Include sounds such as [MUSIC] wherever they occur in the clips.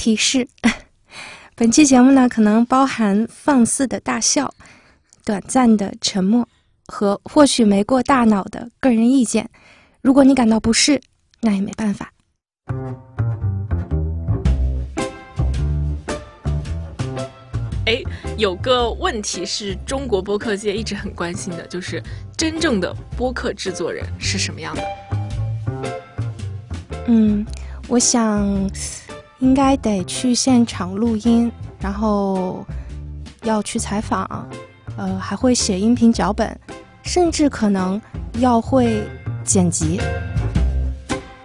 提示：[LAUGHS] 本期节目呢，可能包含放肆的大笑、短暂的沉默和或许没过大脑的个人意见。如果你感到不适，那也没办法。哎，有个问题是中国播客界一直很关心的，就是真正的播客制作人是什么样的？嗯，我想应该得去现场录音，然后要去采访，呃，还会写音频脚本，甚至可能要会剪辑。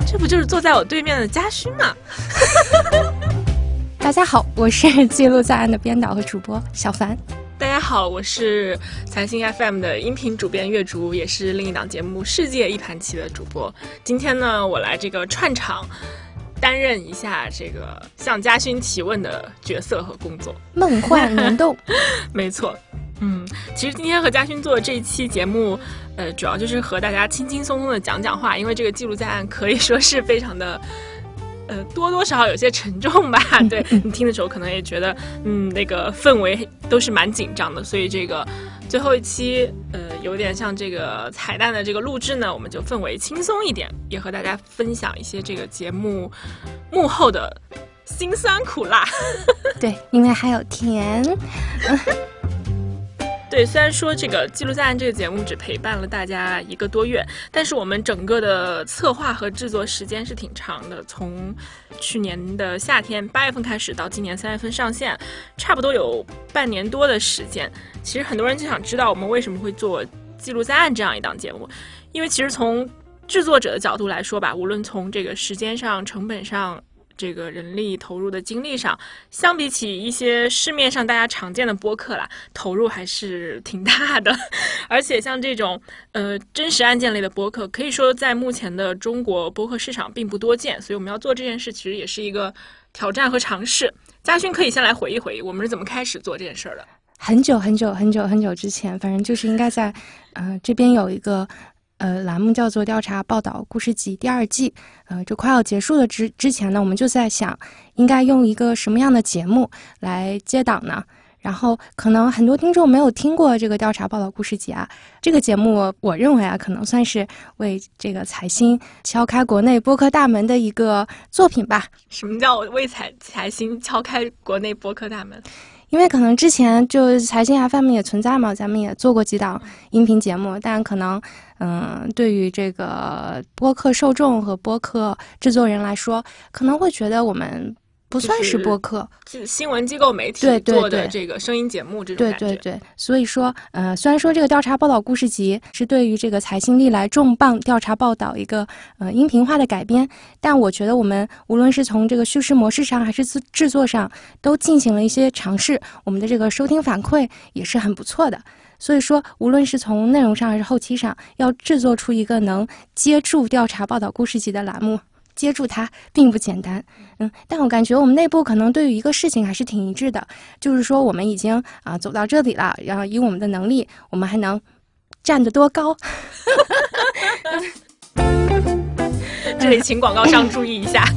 这不就是坐在我对面的嘉勋吗？大家好，我是记录在案的编导和主播小凡。大家好，我是财星 FM 的音频主编月竹，也是另一档节目《世界一盘棋》的主播。今天呢，我来这个串场，担任一下这个向嘉勋提问的角色和工作。梦幻联动，[LAUGHS] 没错。嗯，其实今天和嘉勋做的这一期节目，呃，主要就是和大家轻轻松松的讲讲话，因为这个记录在案可以说是非常的。[LAUGHS] 呃，多多少少有些沉重吧。[LAUGHS] 对你听的时候，可能也觉得，嗯，那个氛围都是蛮紧张的。所以这个最后一期，呃，有点像这个彩蛋的这个录制呢，我们就氛围轻松一点，也和大家分享一些这个节目幕后的辛酸苦辣。[LAUGHS] 对，因为还有甜。[LAUGHS] 对，虽然说这个《记录在案》这个节目只陪伴了大家一个多月，但是我们整个的策划和制作时间是挺长的，从去年的夏天八月份开始到今年三月份上线，差不多有半年多的时间。其实很多人就想知道我们为什么会做《记录在案》这样一档节目，因为其实从制作者的角度来说吧，无论从这个时间上、成本上。这个人力投入的精力上，相比起一些市面上大家常见的播客啦，投入还是挺大的。[LAUGHS] 而且像这种呃真实案件类的播客，可以说在目前的中国播客市场并不多见，所以我们要做这件事，其实也是一个挑战和尝试。嘉勋可以先来回忆回忆，我们是怎么开始做这件事儿的？很久很久很久很久之前，反正就是应该在呃这边有一个。呃，栏目叫做《调查报道故事集》第二季，呃，就快要结束了之之前呢，我们就在想，应该用一个什么样的节目来接档呢？然后，可能很多听众没有听过这个《调查报道故事集》啊，这个节目，我认为啊，可能算是为这个财新敲开国内播客大门的一个作品吧。什么叫为财财新敲开国内播客大门？因为可能之前就财经 FM 也存在嘛，咱们也做过几档音频节目，但可能，嗯，对于这个播客受众和播客制作人来说，可能会觉得我们。不算是播客，是新闻机构媒体做的这个声音节目这种感觉。对对对，所以说，呃，虽然说这个调查报道故事集是对于这个财新历来重磅调查报道一个呃音频化的改编，但我觉得我们无论是从这个叙事模式上还是制制作上，都进行了一些尝试，我们的这个收听反馈也是很不错的。所以说，无论是从内容上还是后期上，要制作出一个能接住调查报道故事集的栏目。接住它并不简单，嗯，但我感觉我们内部可能对于一个事情还是挺一致的，就是说我们已经啊走到这里了，然后以我们的能力，我们还能站得多高？[LAUGHS] 这里请广告商注意一下。[LAUGHS]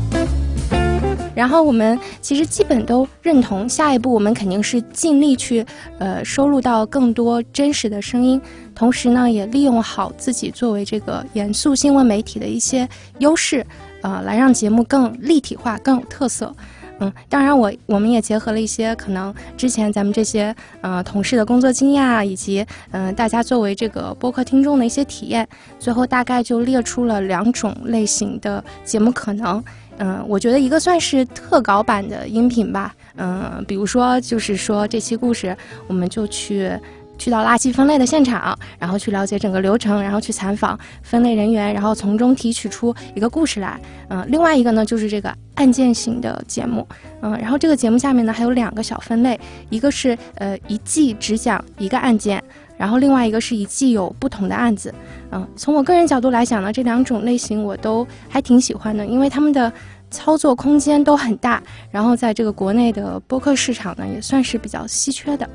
然后我们其实基本都认同，下一步我们肯定是尽力去呃收录到更多真实的声音，同时呢也利用好自己作为这个严肃新闻媒体的一些优势。呃，来让节目更立体化、更有特色。嗯，当然，我我们也结合了一些可能之前咱们这些呃同事的工作经验啊，以及嗯大家作为这个播客听众的一些体验，最后大概就列出了两种类型的节目可能。嗯，我觉得一个算是特稿版的音频吧。嗯，比如说就是说这期故事，我们就去。去到垃圾分类的现场，然后去了解整个流程，然后去采访分类人员，然后从中提取出一个故事来。嗯，另外一个呢就是这个案件型的节目。嗯，然后这个节目下面呢还有两个小分类，一个是呃一季只讲一个案件，然后另外一个是一季有不同的案子。嗯，从我个人角度来讲呢，这两种类型我都还挺喜欢的，因为他们的操作空间都很大，然后在这个国内的播客市场呢也算是比较稀缺的。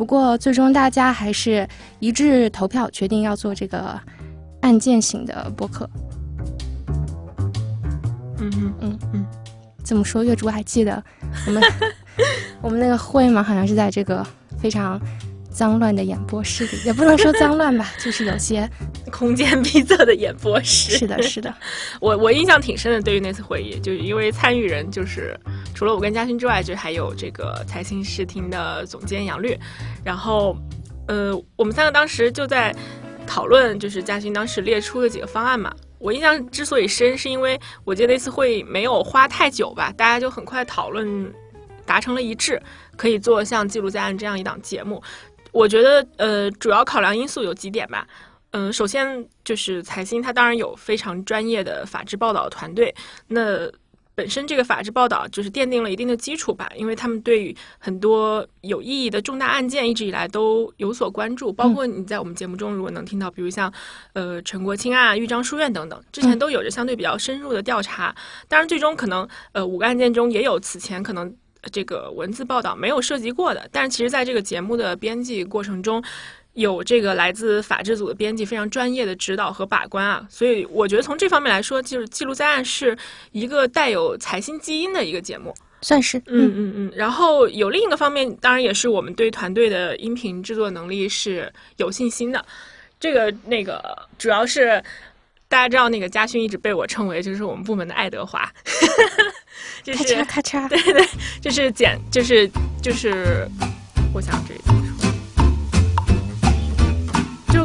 不过，最终大家还是一致投票，决定要做这个案件型的播客。嗯嗯嗯嗯，怎么说，月主还记得我们 [LAUGHS] 我们那个会吗？好像是在这个非常脏乱的演播室里，也不能说脏乱吧，就是有些 [LAUGHS] 空间逼仄的演播室。是的，是的。[LAUGHS] 我我印象挺深的，对于那次会议，就是因为参与人就是除了我跟嘉勋之外，就还有这个财新视听的总监杨律，然后呃，我们三个当时就在讨论，就是嘉勋当时列出的几个方案嘛。我印象之所以深，是因为我记得那次会议没有花太久吧，大家就很快讨论，达成了一致，可以做像《记录在案》这样一档节目。我觉得，呃，主要考量因素有几点吧。嗯，首先就是财新，它当然有非常专业的法制报道团队。那本身这个法制报道就是奠定了一定的基础吧，因为他们对于很多有意义的重大案件一直以来都有所关注，包括你在我们节目中如果能听到，比如像呃陈国清案、豫章书院等等，之前都有着相对比较深入的调查。当然，最终可能呃五个案件中也有此前可能这个文字报道没有涉及过的，但是其实在这个节目的编辑过程中。有这个来自法制组的编辑非常专业的指导和把关啊，所以我觉得从这方面来说，就是记录在案是一个带有财新基因的一个节目，算是嗯嗯嗯。然后有另一个方面，当然也是我们对团队的音频制作能力是有信心的。这个那个主要是大家知道，那个嘉勋一直被我称为就是我们部门的爱德华，[LAUGHS] 咔嚓咔嚓，[LAUGHS] 对对，就是剪就是就是我想这个。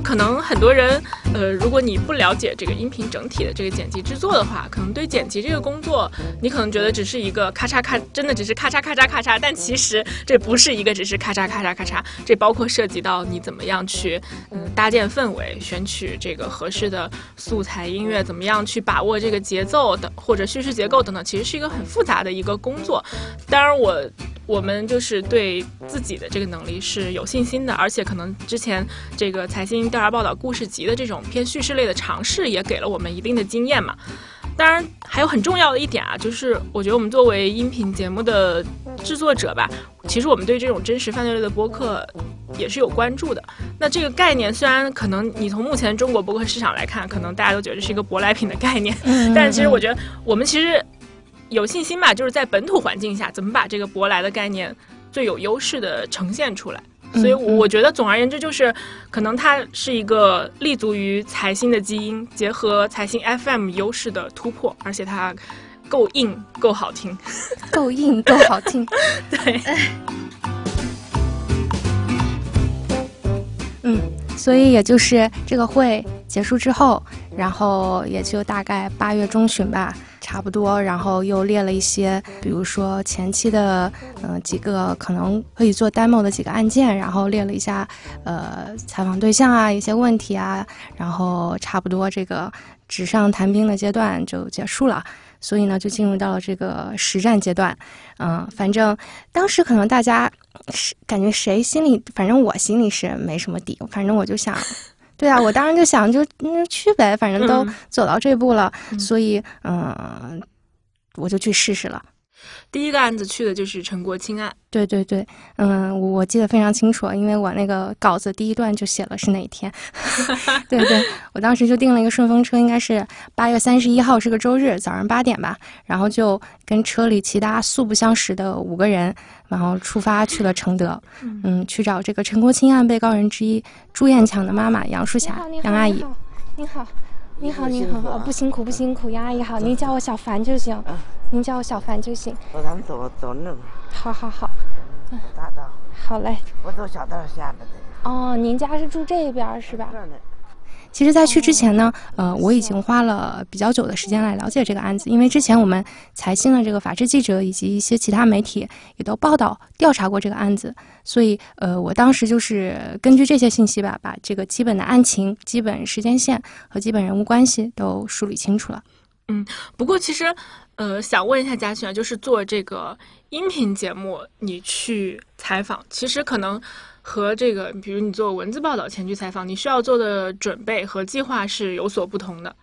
可能很多人，呃，如果你不了解这个音频整体的这个剪辑制作的话，可能对剪辑这个工作，你可能觉得只是一个咔嚓咔，真的只是咔嚓咔嚓咔嚓。但其实这不是一个只是咔嚓咔嚓咔嚓，这包括涉及到你怎么样去，嗯，搭建氛围，选取这个合适的素材音乐，怎么样去把握这个节奏的或者叙事结构等等，其实是一个很复杂的一个工作。当然我。我们就是对自己的这个能力是有信心的，而且可能之前这个财新调查报道故事集的这种偏叙事类的尝试，也给了我们一定的经验嘛。当然，还有很重要的一点啊，就是我觉得我们作为音频节目的制作者吧，其实我们对这种真实犯罪类的播客也是有关注的。那这个概念虽然可能你从目前中国播客市场来看，可能大家都觉得是一个舶来品的概念，但其实我觉得我们其实。有信心吧，就是在本土环境下，怎么把这个舶来的概念最有优势的呈现出来。所以我觉得，总而言之，就是可能它是一个立足于财新的基因，结合财新 FM 优势的突破，而且它够硬，够好听，[LAUGHS] 够硬，够好听。对，嗯，所以也就是这个会结束之后，然后也就大概八月中旬吧。差不多，然后又列了一些，比如说前期的，嗯，几个可能可以做 demo 的几个案件，然后列了一下，呃，采访对象啊，一些问题啊，然后差不多这个纸上谈兵的阶段就结束了，所以呢，就进入到了这个实战阶段，嗯，反正当时可能大家是感觉谁心里，反正我心里是没什么底，反正我就想。对啊，我当时就想，就嗯去呗，反正都走到这步了，所以嗯，我就去试试了。第一个案子去的就是陈国清案，对对对，嗯，我记得非常清楚，因为我那个稿子第一段就写了是哪一天。[LAUGHS] 对对，我当时就订了一个顺风车，应该是八月三十一号是个周日早上八点吧，然后就跟车里其他素不相识的五个人，然后出发去了承德，嗯，去找这个陈国清案被告人之一朱艳强的妈妈杨淑霞杨阿姨。您好，您好，你好，不辛苦不辛苦，杨阿姨好，您叫我小凡就行。您叫我小凡就行。我咱们走走那个。好好好。嗯。大道。好嘞。我走小道下来的。哦，您家是住这边是吧？其实，在去之前呢，呃，我已经花了比较久的时间来了解这个案子，因为之前我们财新的这个法制记者以及一些其他媒体也都报道调查过这个案子，所以，呃，我当时就是根据这些信息吧，把这个基本的案情、基本时间线和基本人物关系都梳理清楚了。嗯，不过其实。呃，想问一下嘉轩，就是做这个音频节目，你去采访，其实可能和这个，比如你做文字报道前去采访，你需要做的准备和计划是有所不同的。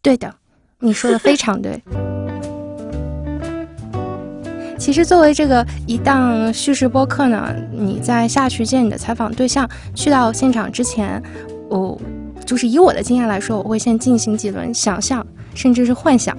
对的，你说的非常对。[LAUGHS] 其实作为这个一档叙事播客呢，你在下去见你的采访对象，去到现场之前，我就是以我的经验来说，我会先进行几轮想象，甚至是幻想。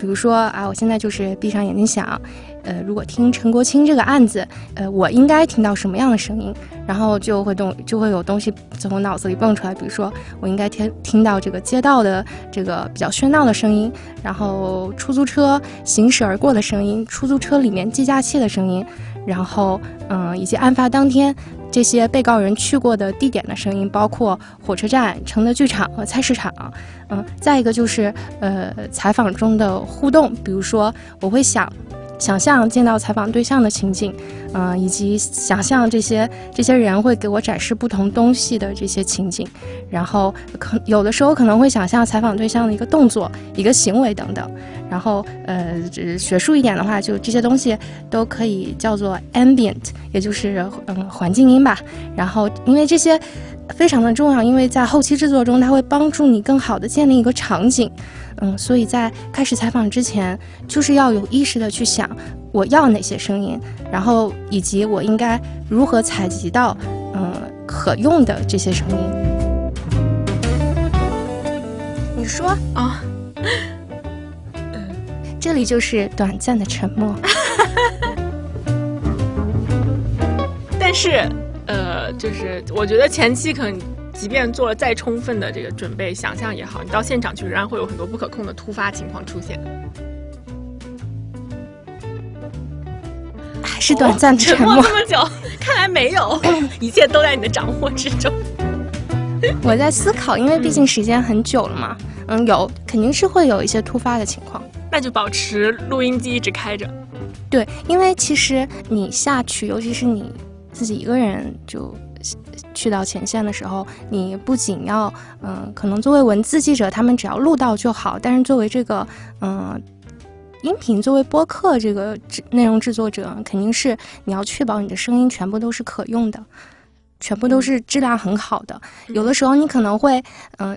比如说啊，我现在就是闭上眼睛想，呃，如果听陈国清这个案子，呃，我应该听到什么样的声音？然后就会动，就会有东西从我脑子里蹦出来。比如说，我应该听听到这个街道的这个比较喧闹的声音，然后出租车行驶而过的声音，出租车里面计价器的声音，然后嗯，以及案发当天这些被告人去过的地点的声音，包括火车站、承德剧场和菜市场。嗯，再一个就是呃，采访中的互动，比如说我会想。想象见到采访对象的情景，嗯，以及想象这些这些人会给我展示不同东西的这些情景，然后可有的时候可能会想象采访对象的一个动作、一个行为等等，然后呃，学术一点的话，就这些东西都可以叫做 ambient，也就是嗯环境音吧。然后因为这些非常的重要，因为在后期制作中，它会帮助你更好的建立一个场景。嗯，所以在开始采访之前，就是要有意识的去想我要哪些声音，然后以及我应该如何采集到嗯可用的这些声音。你说啊，[LAUGHS] 这里就是短暂的沉默。[LAUGHS] 但是，呃，就是我觉得前期可能。即便做了再充分的这个准备、想象也好，你到现场去仍然会有很多不可控的突发情况出现。还是短暂的沉默这么久，看来没有，[LAUGHS] 一切都在你的掌握之中。我在思考，因为毕竟时间很久了嘛。嗯，有肯定是会有一些突发的情况，那就保持录音机一直开着。对，因为其实你下去，尤其是你自己一个人就。去到前线的时候，你不仅要，嗯，可能作为文字记者，他们只要录到就好。但是作为这个，嗯，音频作为播客这个制内容制作者，肯定是你要确保你的声音全部都是可用的，全部都是质量很好的。有的时候你可能会，嗯，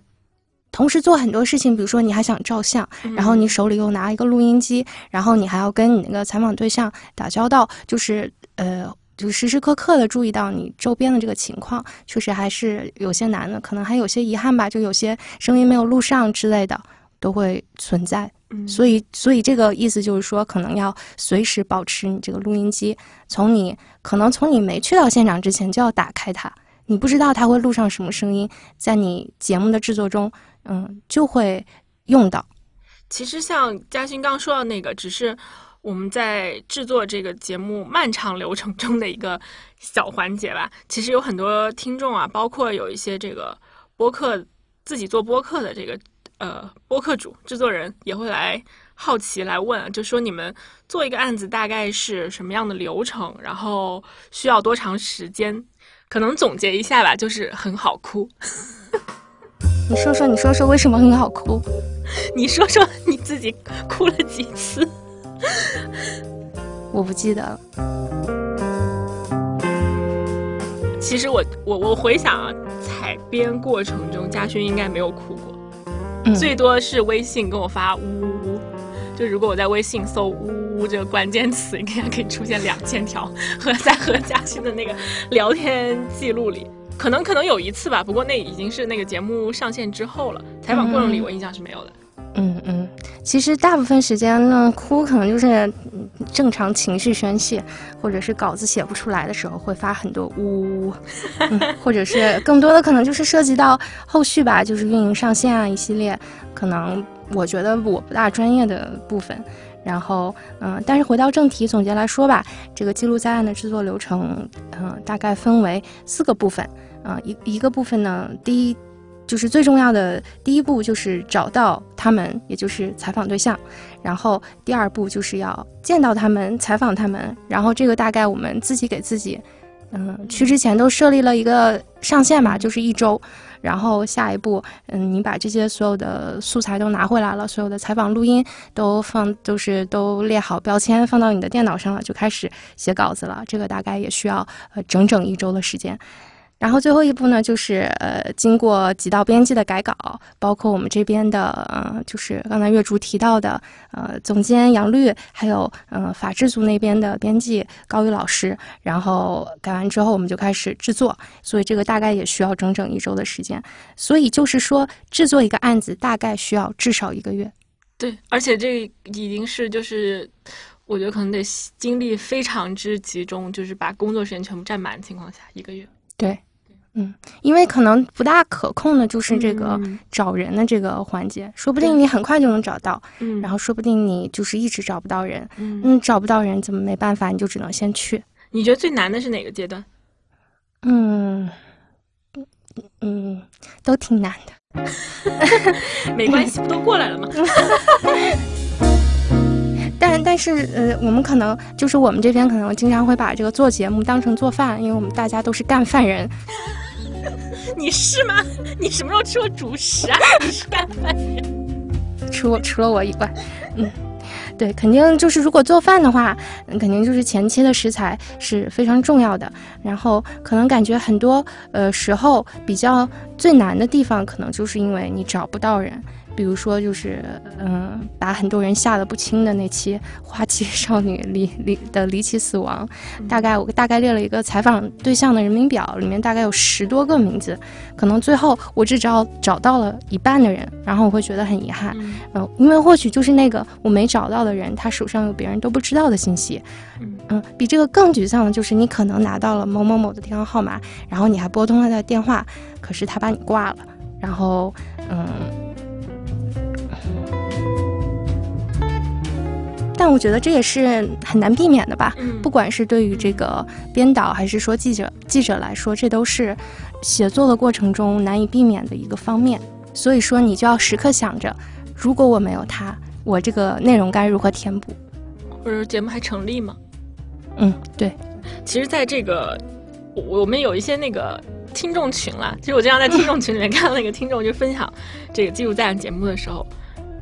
同时做很多事情，比如说你还想照相，然后你手里又拿一个录音机，然后你还要跟你那个采访对象打交道，就是呃。就时时刻刻的注意到你周边的这个情况，确实还是有些难的，可能还有些遗憾吧，就有些声音没有录上之类的都会存在。嗯所以，所以这个意思就是说，可能要随时保持你这个录音机，从你可能从你没去到现场之前就要打开它，你不知道它会录上什么声音，在你节目的制作中，嗯，就会用到。其实像嘉欣刚说的那个，只是。我们在制作这个节目漫长流程中的一个小环节吧，其实有很多听众啊，包括有一些这个播客自己做播客的这个呃播客主制作人也会来好奇来问，就说你们做一个案子大概是什么样的流程，然后需要多长时间？可能总结一下吧，就是很好哭。[LAUGHS] 你说说，你说说为什么很好哭？[LAUGHS] 你说说你自己哭了几次？我不记得了。其实我我我回想啊，采编过程中，嘉勋应该没有哭过，最多是微信跟我发呜呜呜。就如果我在微信搜呜呜呜这个关键词，应该可以出现两千条，[LAUGHS] 和在和嘉勋的那个聊天记录里，可能可能有一次吧。不过那已经是那个节目上线之后了，采访过程里我印象是没有的。嗯嗯，其实大部分时间呢，哭可能就是正常情绪宣泄，或者是稿子写不出来的时候会发很多呜呜呜，或者是更多的可能就是涉及到后续吧，就是运营上线啊一系列，可能我觉得我不大专业的部分。然后嗯，但是回到正题，总结来说吧，这个记录在案的制作流程，嗯，大概分为四个部分，啊一一个部分呢，第一。就是最重要的第一步就是找到他们，也就是采访对象，然后第二步就是要见到他们，采访他们，然后这个大概我们自己给自己，嗯，去之前都设立了一个上限吧，就是一周，然后下一步，嗯，你把这些所有的素材都拿回来了，所有的采访录音都放，都是都列好标签，放到你的电脑上了，就开始写稿子了，这个大概也需要呃整整一周的时间。然后最后一步呢，就是呃，经过几道编辑的改稿，包括我们这边的，呃，就是刚才月竹提到的，呃，总监杨律，还有呃，法制组那边的编辑高宇老师，然后改完之后，我们就开始制作，所以这个大概也需要整整一周的时间。所以就是说，制作一个案子大概需要至少一个月。对，而且这已经是就是，我觉得可能得精力非常之集中，就是把工作时间全部占满的情况下，一个月。对，嗯，因为可能不大可控的就是这个嗯找人的这个环节，说不定你很快就能找到，嗯然后说不定你就是一直找不到人，嗯，嗯，找不到人怎么没办法，你就只能先去，你觉得最难的是哪个阶段？嗯嗯，都挺难的。[LAUGHS] 没关系，不都过来了吗？[LAUGHS] 但但是呃，我们可能就是我们这边可能经常会把这个做节目当成做饭，因为我们大家都是干饭人。[LAUGHS] 你是吗？你什么时候吃过主食啊？你是干饭人？除我除了我以外，嗯，对，肯定就是如果做饭的话，肯定就是前期的食材是非常重要的。然后可能感觉很多呃时候比较最难的地方，可能就是因为你找不到人。比如说，就是嗯，把很多人吓得不轻的那期《花季少女离离的离奇死亡》，大概我大概列了一个采访对象的人名表，里面大概有十多个名字，可能最后我只找找到了一半的人，然后我会觉得很遗憾。嗯嗯，因为或许就是那个我没找到的人，他手上有别人都不知道的信息。嗯嗯，比这个更沮丧的就是你可能拿到了某某某的电话号码，然后你还拨通了他的电话，可是他把你挂了，然后嗯。但我觉得这也是很难避免的吧，嗯不管是对于这个编导，还是说记者记者来说，这都是写作的过程中难以避免的一个方面。所以说，你就要时刻想着，如果我没有他，我这个内容该如何填补？或者节目还成立吗？嗯，对，其实，在这个我我们有一些那个听众群啦，其实我经常在听众群里面看到那个听众就分享这个《记录在案》节目的时候，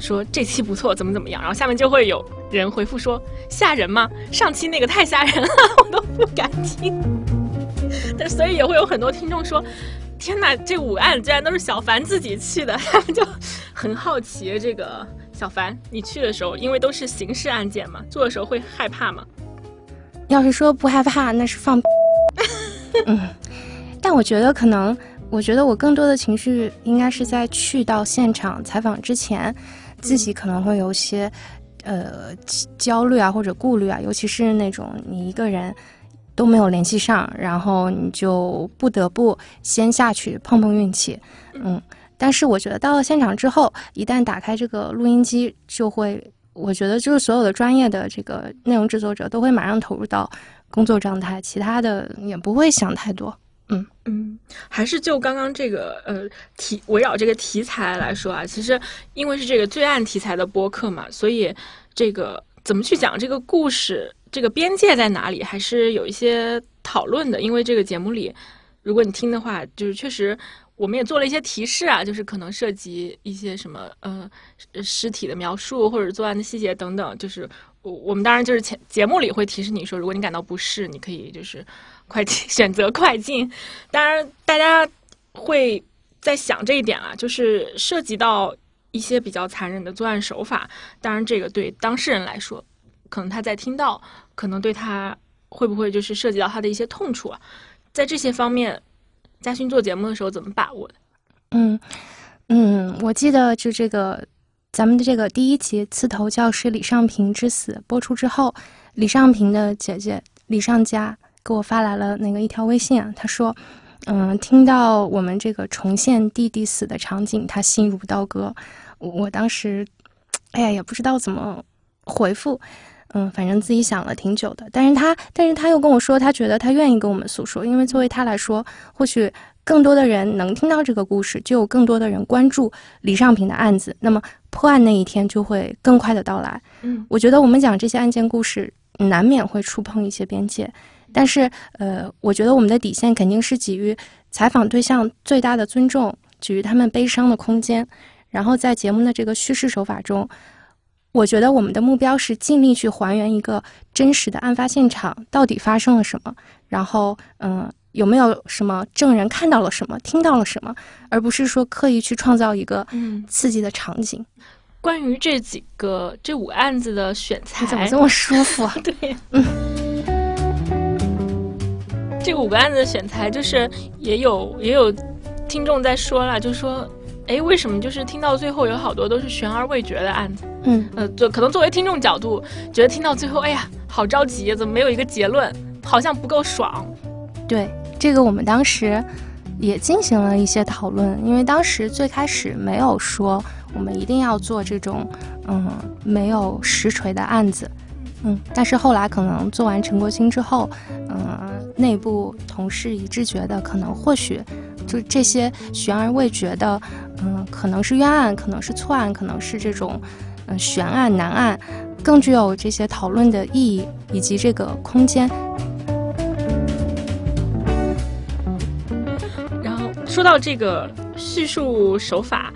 说这期不错，怎么怎么样，然后下面就会有人回复说吓人吗？上期那个太吓人了，[LAUGHS] 我都不敢听。但所以也会有很多听众说。天哪，这五案居然都是小凡自己去的，他们就很好奇。这个小凡，你去的时候，因为都是刑事案件嘛，做的时候会害怕吗？要是说不害怕，那是放。嗯，但我觉得可能，我觉得我更多的情绪应该是在去到现场采访之前，自己可能会有一些呃焦虑啊或者顾虑啊，尤其是那种你一个人都没有联系上，然后你就不得不先下去碰碰运气，嗯。但是我觉得到了现场之后，一旦打开这个录音机，就会，我觉得就是所有的专业的这个内容制作者都会马上投入到工作状态，其他的也不会想太多。嗯嗯，还是就刚刚这个呃题围绕这个题材来说啊，其实因为是这个罪案题材的播客嘛，所以这个怎么去讲这个故事，这个边界在哪里，还是有一些讨论的。因为这个节目里，如果你听的话，就是确实我们也做了一些提示啊，就是可能涉及一些什么呃尸体的描述或者作案的细节等等，就是我我们当然就是前节目里会提示你说，如果你感到不适，你可以就是快进 [LAUGHS] 选择快进。当然，大家会在想这一点啊，就是涉及到一些比较残忍的作案手法。当然，这个对当事人来说，可能他在听到，可能对他会不会就是涉及到他的一些痛处啊？在这些方面，嘉勋做节目的时候怎么把握的？嗯嗯，我记得就这个咱们的这个第一集《刺头教师李尚平之死》播出之后，李尚平的姐姐李尚佳给我发来了那个一条微信啊，他说。嗯，听到我们这个重现弟弟死的场景，他心如刀割。我我当时，哎呀，也不知道怎么回复。嗯，反正自己想了挺久的。但是他，但是他又跟我说，他觉得他愿意跟我们诉说，因为作为他来说，或许更多的人能听到这个故事，就有更多的人关注李尚平的案子，那么破案那一天就会更快的到来。嗯我觉得我们讲这些案件故事，难免会触碰一些边界，但是呃，我觉得我们的底线肯定是给予采访对象最大的尊重，给予他们悲伤的空间。然后在节目的这个叙事手法中，我觉得我们的目标是尽力去还原一个真实的案发现场到底发生了什么，然后嗯、有没有什么证人看到了什么，听到了什么，而不是说刻意去创造一个嗯，刺激的场景。关于这几个这五案子的选材，你怎么这么舒服啊？[LAUGHS] 对，这五个案子的选材，就是也有也有听众在说了，就说，哎，为什么就是听到最后有好多都是悬而未决的案子？嗯呃，就可能作为听众角度，觉得听到最后，哎呀，好着急，怎么没有一个结论？好像不够爽。对，这个我们当时也进行了一些讨论，因为当时最开始没有说我们一定要做这种嗯没有实锤的案子，嗯，但是后来可能做完陈国清之后，嗯，内部同事一致觉得可能或许就这些悬而未决的，嗯，可能是冤案，可能是错案，可能是这种嗯悬案难案，更具有这些讨论的意义以及这个空间。然后说到这个叙述手法，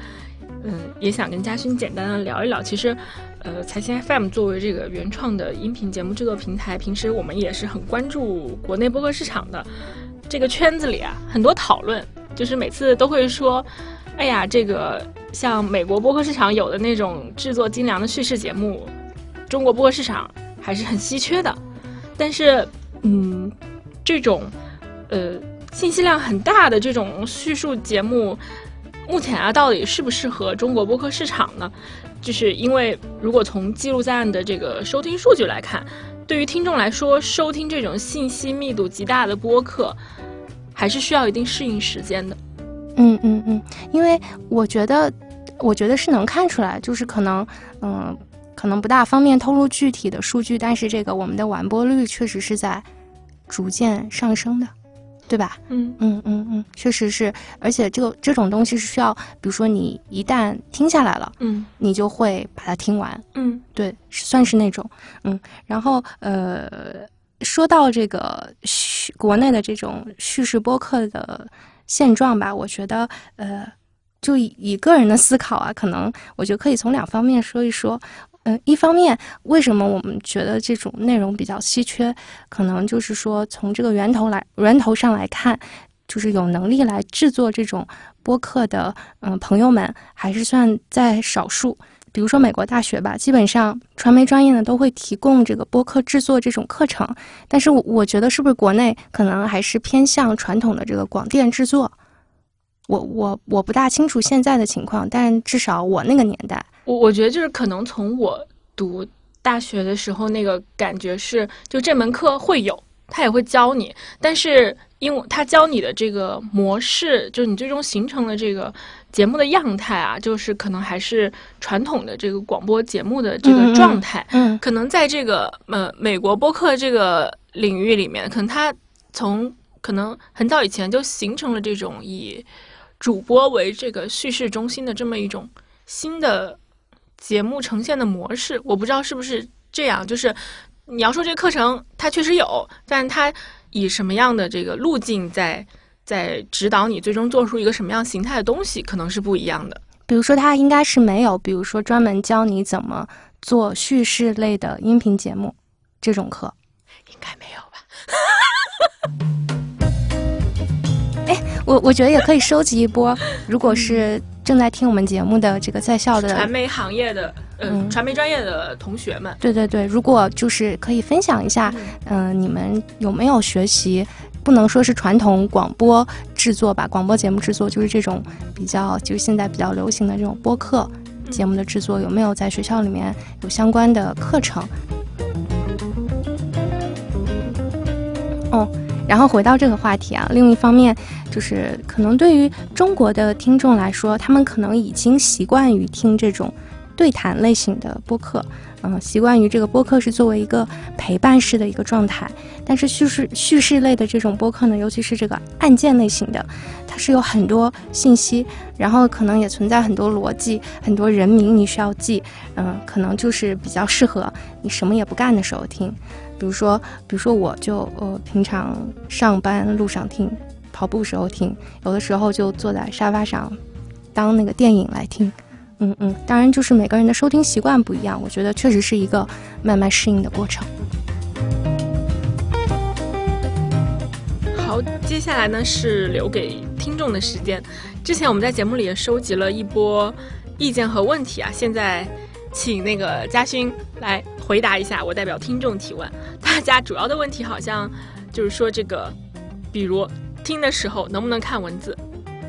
嗯，也想跟嘉勋简单的聊一聊。其实，呃，财新 FM 作为这个原创的音频节目制作平台，平时我们也是很关注国内播客市场的。这个圈子里啊，很多讨论，就是每次都会说，哎呀，这个像美国播客市场有的那种制作精良的叙事节目，中国播客市场还是很稀缺的。但是，嗯，这种，呃。信息量很大的这种叙述节目，目前啊，到底适不适合中国播客市场呢？就是因为如果从记录在案的这个收听数据来看，对于听众来说，收听这种信息密度极大的播客，还是需要一定适应时间的。嗯嗯嗯，因为我觉得，我觉得是能看出来，就是可能，嗯，可能不大方便透露具体的数据，但是这个我们的完播率确实是在逐渐上升的。对吧？嗯嗯嗯嗯，确实是，而且这个这种东西是需要，比如说你一旦听下来了，嗯，你就会把它听完，嗯，对，算是那种，嗯，然后呃，说到这个叙国内的这种叙事播客的现状吧，我觉得呃，就以以个人的思考啊，可能我觉得可以从两方面说一说。嗯，一方面，为什么我们觉得这种内容比较稀缺？可能就是说，从这个源头来源头上来看，就是有能力来制作这种播客的，嗯，朋友们还是算在少数。比如说美国大学吧，基本上传媒专业呢都会提供这个播客制作这种课程。但是，我我觉得是不是国内可能还是偏向传统的这个广电制作？我我我不大清楚现在的情况，但至少我那个年代。我我觉得就是可能从我读大学的时候那个感觉是，就这门课会有，他也会教你，但是因为他教你的这个模式，就是你最终形成了这个节目的样态啊，就是可能还是传统的这个广播节目的这个状态。嗯，可能在这个呃美国播客这个领域里面，可能他从可能很早以前就形成了这种以主播为这个叙事中心的这么一种新的。节目呈现的模式，我不知道是不是这样。就是你要说这个课程，它确实有，但它以什么样的这个路径在在指导你，最终做出一个什么样形态的东西，可能是不一样的。比如说，它应该是没有，比如说专门教你怎么做叙事类的音频节目这种课，应该没有吧？[LAUGHS] 哎，我我觉得也可以收集一波，如果是。正在听我们节目的这个在校的传媒行业的，嗯，传媒专业的同学们，对对对，如果就是可以分享一下，嗯，你们有没有学习？不能说是传统广播制作吧，广播节目制作就是这种比较，就是现在比较流行的这种播客节目的制作，有没有在学校里面有相关的课程？哦。然后回到这个话题啊，另一方面就是可能对于中国的听众来说，他们可能已经习惯于听这种对谈类型的播客，嗯，习惯于这个播客是作为一个陪伴式的一个状态。但是叙事叙事类的这种播客呢，尤其是这个案件类型的，它是有很多信息，然后可能也存在很多逻辑、很多人名你需要记，嗯，可能就是比较适合你什么也不干的时候听。比如说，比如说，我就呃平常上班路上听，跑步时候听，有的时候就坐在沙发上，当那个电影来听，嗯嗯。当然，就是每个人的收听习惯不一样，我觉得确实是一个慢慢适应的过程。好，接下来呢是留给听众的时间。之前我们在节目里也收集了一波意见和问题啊，现在。请那个嘉勋来回答一下，我代表听众提问。大家主要的问题好像就是说这个，比如听的时候能不能看文字？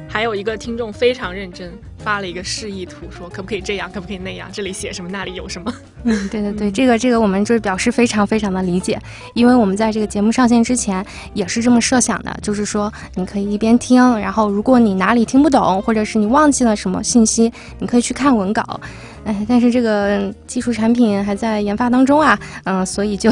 还有一个听众非常认真，发了一个示意图，说可不可以这样，可不可以那样，这里写什么，那里有什么。嗯，对对对，这个这个我们就是表示非常非常的理解，因为我们在这个节目上线之前也是这么设想的，就是说你可以一边听，然后如果你哪里听不懂，或者是你忘记了什么信息，你可以去看文稿。[LAUGHS] 哎，但是这个技术产品还在研发当中啊，嗯，所以就，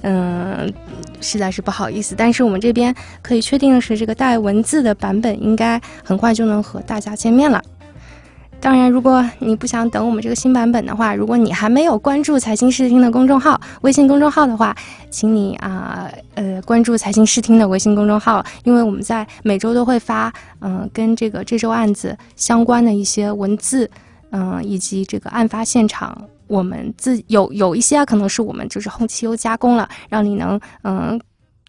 嗯，实在是不好意思。但是我们这边可以确定的是，这个带文字的版本应该很快就能和大家见面了。当然，如果你不想等我们这个新版本的话，如果你还没有关注财经视听的公众号、微信公众号的话，请你啊，呃，关注财经视听的微信公众号，因为我们在每周都会发，嗯，跟这个这周案子相关的一些文字。嗯，以及这个案发现场，我们自有有一些可能是我们就是后期又加工了，让你能嗯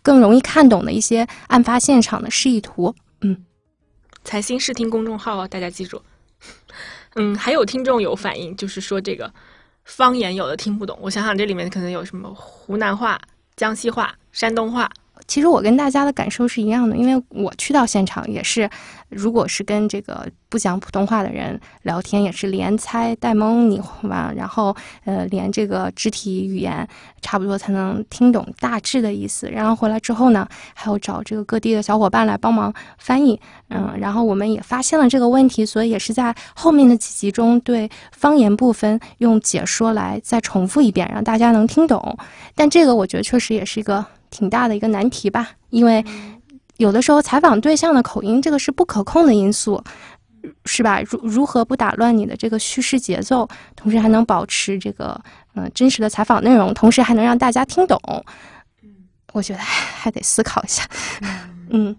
更容易看懂的一些案发现场的示意图。嗯，财新视听公众号，大家记住。[LAUGHS] 嗯，还有听众有反映，就是说这个方言有的听不懂。我想想，这里面可能有什么湖南话、江西话、山东话。其实我跟大家的感受是一样的，因为我去到现场也是，如果是跟这个不讲普通话的人聊天，也是连猜带蒙你完，然后呃连这个肢体语言差不多才能听懂大致的意思。然后回来之后呢，还要找这个各地的小伙伴来帮忙翻译。嗯，然后我们也发现了这个问题，所以也是在后面的几集中对方言部分用解说来再重复一遍，让大家能听懂。但这个我觉得确实也是一个。挺大的一个难题吧，因为有的时候采访对象的口音，这个是不可控的因素，是吧？如如何不打乱你的这个叙事节奏，同时还能保持这个嗯真实的采访内容，同时还能让大家听懂？我觉得还得思考一下。嗯。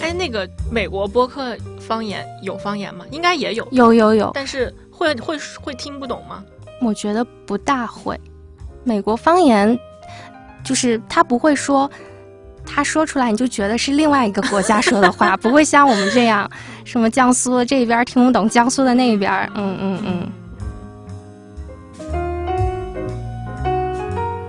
哎，那个美国播客方言有方言吗？应该也有，有有有，但是会会会听不懂吗？我觉得不大会，美国方言就是他不会说，他说出来你就觉得是另外一个国家说的话，[LAUGHS] 不会像我们这样，什么江苏这边听不懂江苏的那边，嗯嗯嗯。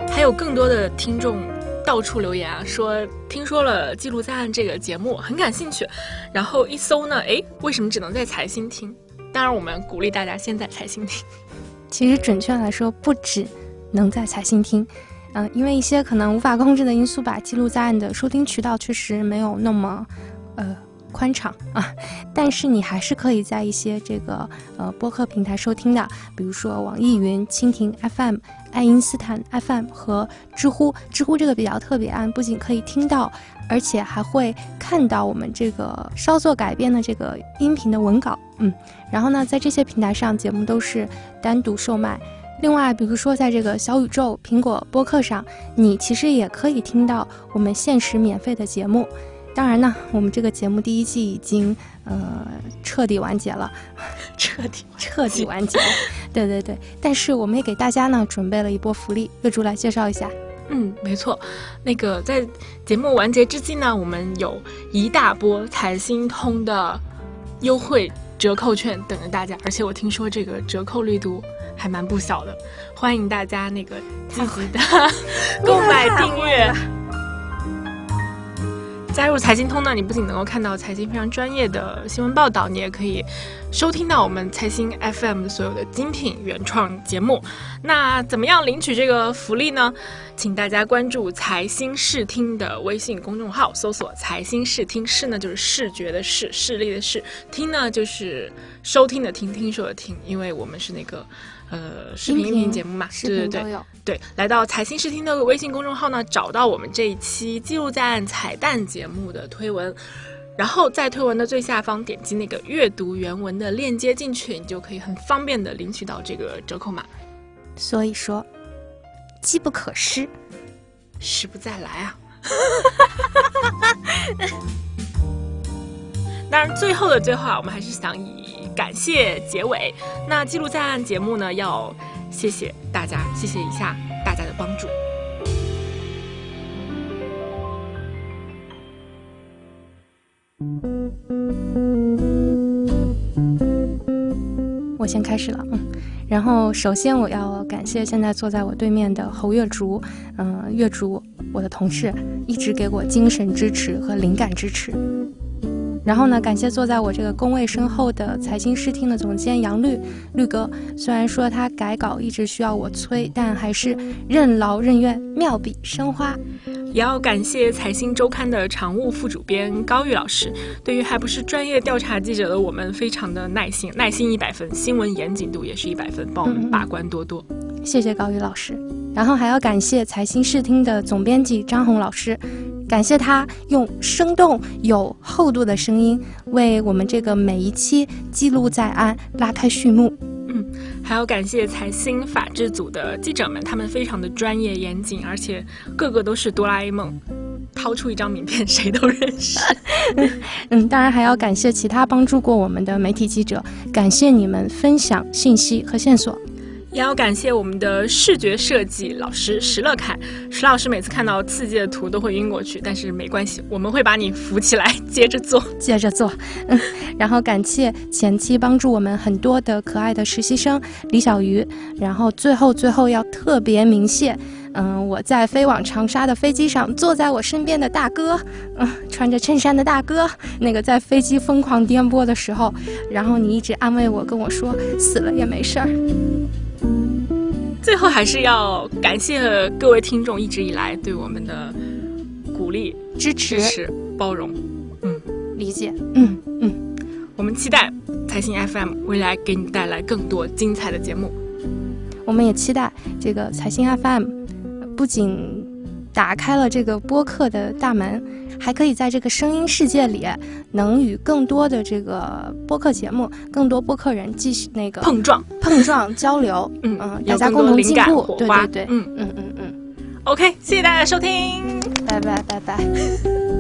还有更多的听众到处留言啊，说听说了《记录在案》这个节目很感兴趣，然后一搜呢，哎，为什么只能在财新听？当然，我们鼓励大家先在财新听。其实准确来说，不止能在财信听，嗯，因为一些可能无法控制的因素吧，记录在案的收听渠道确实没有那么，呃，宽敞啊。但是你还是可以在一些这个呃播客平台收听的，比如说网易云、蜻蜓 FM、爱因斯坦 FM 和知乎。知乎这个比较特别啊，不仅可以听到。而且还会看到我们这个稍作改编的这个音频的文稿，嗯，然后呢，在这些平台上节目都是单独售卖。另外，比如说在这个小宇宙、苹果播客上，你其实也可以听到我们限时免费的节目。当然呢，我们这个节目第一季已经呃彻底完结了，彻底彻底完结。对对对，但是我们也给大家呢准备了一波福利，月竹来介绍一下。嗯，没错，那个在节目完结之际呢，我们有一大波财星通的优惠折扣券等着大家，而且我听说这个折扣力度还蛮不小的，欢迎大家那个积极的 [LAUGHS] 购买订阅。加入财经通呢，你不仅能够看到财经非常专业的新闻报道，你也可以收听到我们财新 FM 的所有的精品原创节目。那怎么样领取这个福利呢？请大家关注财新视听的微信公众号，搜索“财新视听”，视呢就是视觉的视，视力的视，听呢就是收听的听，听说的听，因为我们是那个。呃，视频音频节目嘛，对对对，对，来到财新视听的微信公众号呢，找到我们这一期记录在案彩蛋节目的推文，然后在推文的最下方点击那个阅读原文的链接进去，你就可以很方便的领取到这个折扣码。所以说，机不可失，时不再来啊！[LAUGHS] 当然，最后的最后啊，我们还是想以。感谢结尾。那记录在案节目呢，要谢谢大家，谢谢一下大家的帮助。我先开始了，嗯，然后首先我要感谢现在坐在我对面的侯月竹，嗯，月竹，我的同事，一直给我精神支持和灵感支持。然后呢，感谢坐在我这个工位身后的财经视听的总监杨律律哥。虽然说他改稿一直需要我催，但还是任劳任怨，妙笔生花。也要感谢财新周刊的常务副主编高玉老师，对于还不是专业调查记者的我们，非常的耐心，耐心一百分，新闻严谨度也是一百分，帮我们把关多多。谢谢高玉老师。然后还要感谢财新视听的总编辑张红老师，感谢他用生动有厚度的声音为我们这个每一期记录在案拉开序幕。嗯，还要感谢财新法制组的记者们，他们非常的专业严谨，而且个个都是哆啦 A 梦，掏出一张名片谁都认识。[LAUGHS] 嗯，当然还要感谢其他帮助过我们的媒体记者，感谢你们分享信息和线索。也要感谢我们的视觉设计老师石乐凯，石老师每次看到刺激的图都会晕过去，但是没关系，我们会把你扶起来，接着做，接着做。嗯，[LAUGHS] 然后感谢前期帮助我们很多的可爱的实习生李小鱼，然后最后最后要特别鸣谢，嗯，我在飞往长沙的飞机上坐在我身边的大哥，嗯，穿着衬衫的大哥，那个在飞机疯狂颠簸的时候，然后你一直安慰我，跟我说死了也没事儿。最后还是要感谢各位听众一直以来对我们的鼓励、支持、支持、包容，嗯，理解，嗯嗯，我们期待财新 FM 未来给你带来更多精彩的节目。我们也期待这个财新 FM 不仅打开了这个播客的大门。还可以在这个声音世界里，能与更多的这个播客节目、更多播客人继续那个碰撞、碰撞、交流，嗯 [LAUGHS] 嗯，大家共同进步，对对对，嗯。嗯嗯嗯。OK，谢谢大家收听，拜拜拜拜。